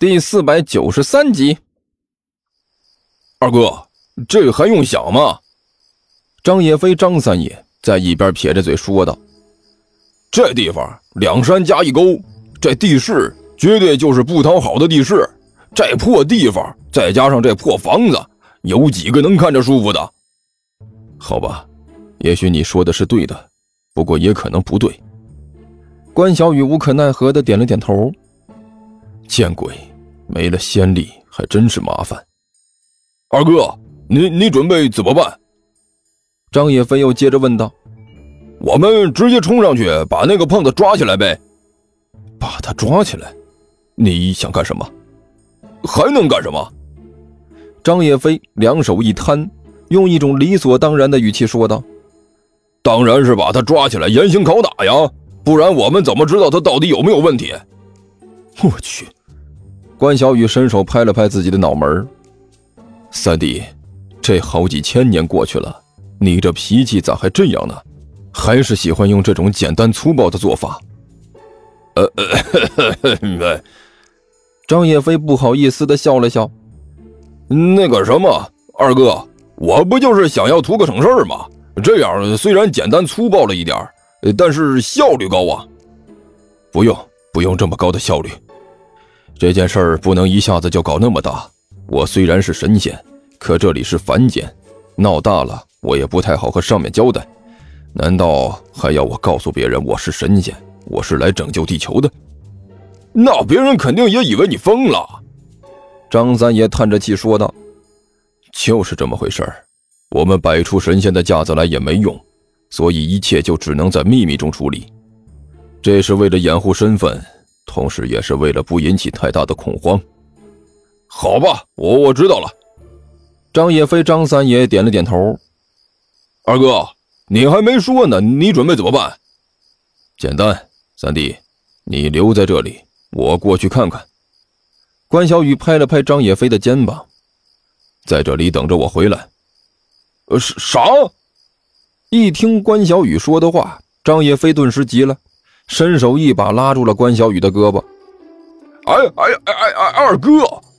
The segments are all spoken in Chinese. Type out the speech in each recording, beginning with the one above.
第四百九十三集。二哥，这还用想吗？张野飞、张三爷在一边撇着嘴说道：“这地方两山加一沟，这地势绝对就是不讨好的地势。这破地方，再加上这破房子，有几个能看着舒服的？好吧，也许你说的是对的，不过也可能不对。”关小雨无可奈何的点了点头。见鬼！没了先例，还真是麻烦。二哥，你你准备怎么办？张野飞又接着问道：“我们直接冲上去把那个胖子抓起来呗？把他抓起来？你想干什么？还能干什么？”张野飞两手一摊，用一种理所当然的语气说道：“当然是把他抓起来严刑拷打呀，不然我们怎么知道他到底有没有问题？”我去。关小雨伸手拍了拍自己的脑门三弟，这好几千年过去了，你这脾气咋还这样呢？还是喜欢用这种简单粗暴的做法？”呃呃，张叶飞不好意思的笑了笑。那个什么，二哥，我不就是想要图个省事儿吗？这样虽然简单粗暴了一点但是效率高啊。不用，不用这么高的效率。这件事儿不能一下子就搞那么大。我虽然是神仙，可这里是凡间，闹大了我也不太好和上面交代。难道还要我告诉别人我是神仙，我是来拯救地球的？那别人肯定也以为你疯了。张三爷叹着气说道：“就是这么回事儿，我们摆出神仙的架子来也没用，所以一切就只能在秘密中处理。这是为了掩护身份。”同时，也是为了不引起太大的恐慌。好吧，我我知道了。张野飞、张三爷点了点头。二哥，你还没说呢，你准备怎么办？简单，三弟，你留在这里，我过去看看。关小雨拍了拍张野飞的肩膀，在这里等着我回来。呃，啥？一听关小雨说的话，张野飞顿时急了。伸手一把拉住了关小雨的胳膊，哎哎哎哎哎，二哥，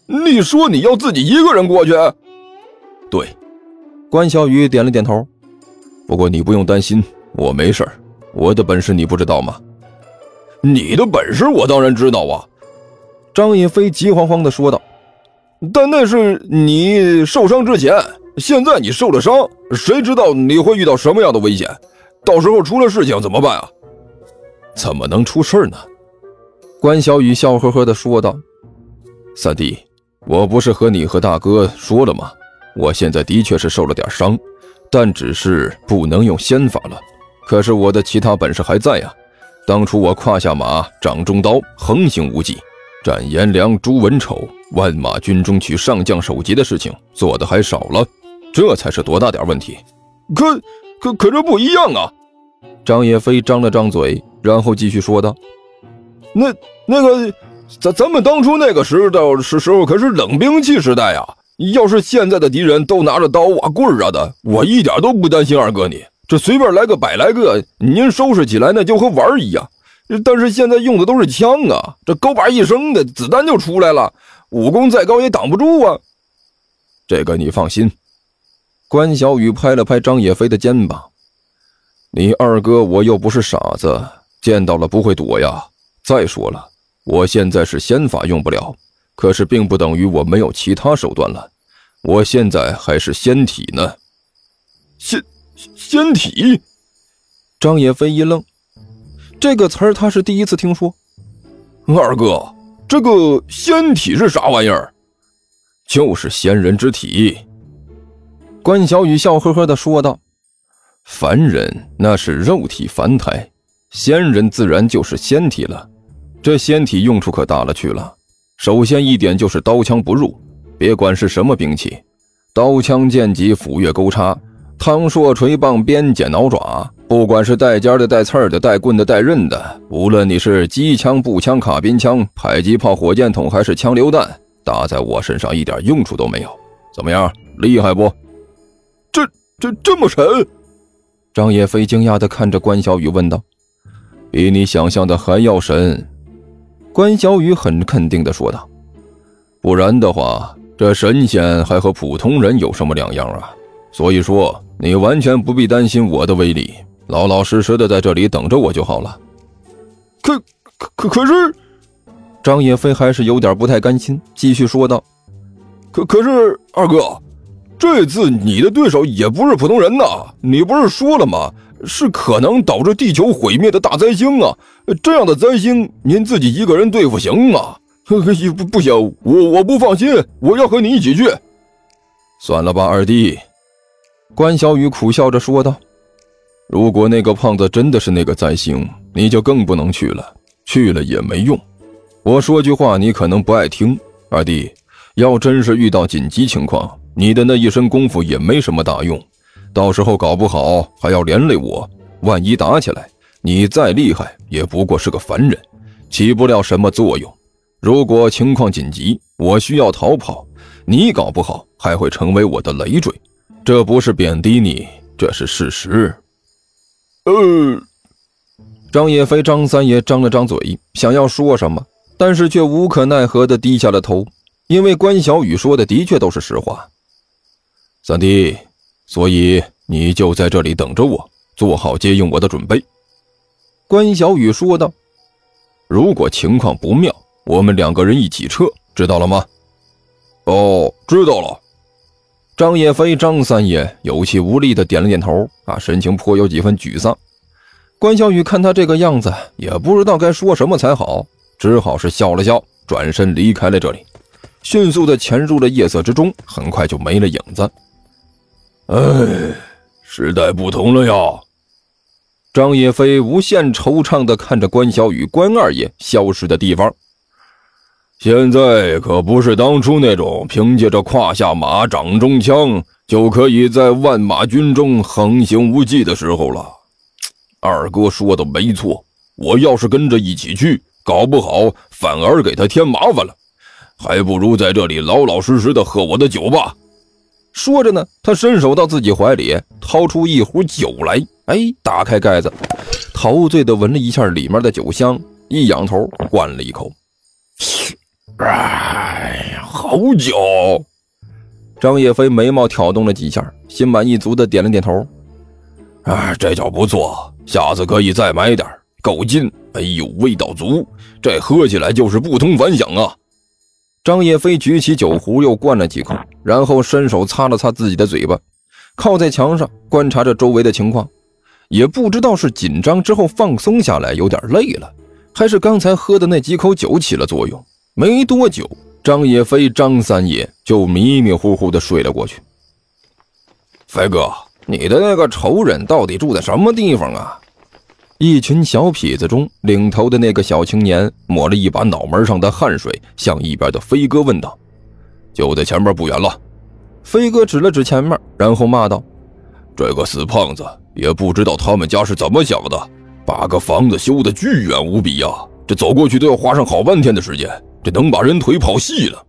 你说你要自己一个人过去？对，关小雨点了点头。不过你不用担心，我没事我的本事你不知道吗？你的本事我当然知道啊！张野飞急慌慌地说道。但那是你受伤之前，现在你受了伤，谁知道你会遇到什么样的危险？到时候出了事情怎么办啊？怎么能出事呢？关小雨笑呵呵地说道：“三弟，我不是和你和大哥说了吗？我现在的确是受了点伤，但只是不能用仙法了。可是我的其他本事还在呀。当初我胯下马，掌中刀，横行无忌，斩颜良、诛文丑，万马军中取上将首级的事情做的还少了，这才是多大点问题。可可可这不一样啊！”张叶飞张了张嘴。然后继续说道：“那那个，咱咱们当初那个时代是时候可是冷兵器时代啊！要是现在的敌人都拿着刀啊棍儿啊的，我一点都不担心二哥你。这随便来个百来个，您收拾起来那就和玩儿一样。但是现在用的都是枪啊，这勾把一声的子弹就出来了，武功再高也挡不住啊。这个你放心。”关小雨拍了拍张野飞的肩膀：“你二哥我又不是傻子。”见到了不会躲呀！再说了，我现在是仙法用不了，可是并不等于我没有其他手段了。我现在还是仙体呢。仙仙体？张野飞一愣，这个词儿他是第一次听说。二哥，这个仙体是啥玩意儿？就是仙人之体。关小雨笑呵呵的说道：“凡人那是肉体凡胎。”仙人自然就是仙体了，这仙体用处可大了去了。首先一点就是刀枪不入，别管是什么兵器，刀枪剑戟斧钺钩叉、汤槊锤棒鞭锏挠爪，不管是带尖的、带刺的、带棍的、带刃的，无论你是机枪、步枪、卡宾枪、迫击炮、火箭筒，还是枪榴弹，打在我身上一点用处都没有。怎么样，厉害不？这这这么神？张叶飞惊讶地看着关小雨问道。比你想象的还要神，关小雨很肯定的说道：“不然的话，这神仙还和普通人有什么两样啊？所以说，你完全不必担心我的威力，老老实实的在这里等着我就好了。可可可可是，张叶飞还是有点不太甘心，继续说道：“可可是二哥，这次你的对手也不是普通人呐！你不是说了吗？是可能导致地球毁灭的大灾星啊！这样的灾星，您自己一个人对付行吗？不不行，我我不放心，我要和你一起去。算了吧，二弟。”关小雨苦笑着说道：“如果那个胖子真的是那个灾星，你就更不能去了，去了也没用。我说句话，你可能不爱听，二弟。要真是遇到紧急情况，你的那一身功夫也没什么大用，到时候搞不好还要连累我。万一打起来，你再厉害也不过是个凡人，起不了什么作用。如果情况紧急，我需要逃跑，你搞不好还会成为我的累赘。”这不是贬低你，这是事实。呃，张叶飞、张三爷张了张嘴，想要说什么，但是却无可奈何的低下了头，因为关小雨说的的确都是实话。三弟，所以你就在这里等着我，做好接应我的准备。”关小雨说道。“如果情况不妙，我们两个人一起撤，知道了吗？”“哦，知道了。”张叶飞、张三爷有气无力的点了点头，啊，神情颇有几分沮丧。关小雨看他这个样子，也不知道该说什么才好，只好是笑了笑，转身离开了这里，迅速的潜入了夜色之中，很快就没了影子。哎，时代不同了呀！张叶飞无限惆怅的看着关小雨、关二爷消失的地方。现在可不是当初那种凭借着胯下马、掌中枪就可以在万马军中横行无忌的时候了。二哥说的没错，我要是跟着一起去，搞不好反而给他添麻烦了，还不如在这里老老实实的喝我的酒吧。说着呢，他伸手到自己怀里掏出一壶酒来，哎，打开盖子，陶醉的闻了一下里面的酒香，一仰头灌了一口。哎，好酒！张叶飞眉毛挑动了几下，心满意足的点了点头。啊，这酒不错，下次可以再买点，够劲！哎呦，味道足，这喝起来就是不同凡响啊！张叶飞举起酒壶，又灌了几口，然后伸手擦了擦自己的嘴巴，靠在墙上观察着周围的情况，也不知道是紧张之后放松下来有点累了，还是刚才喝的那几口酒起了作用。没多久，张叶飞、张三爷就迷迷糊糊的睡了过去。飞哥，你的那个仇人到底住在什么地方啊？一群小痞子中，领头的那个小青年抹了一把脑门上的汗水，向一边的飞哥问道：“就在前面不远了。”飞哥指了指前面，然后骂道：“这个死胖子，也不知道他们家是怎么想的，把个房子修得巨远无比呀，这走过去都要花上好半天的时间。”这能把人腿跑细了。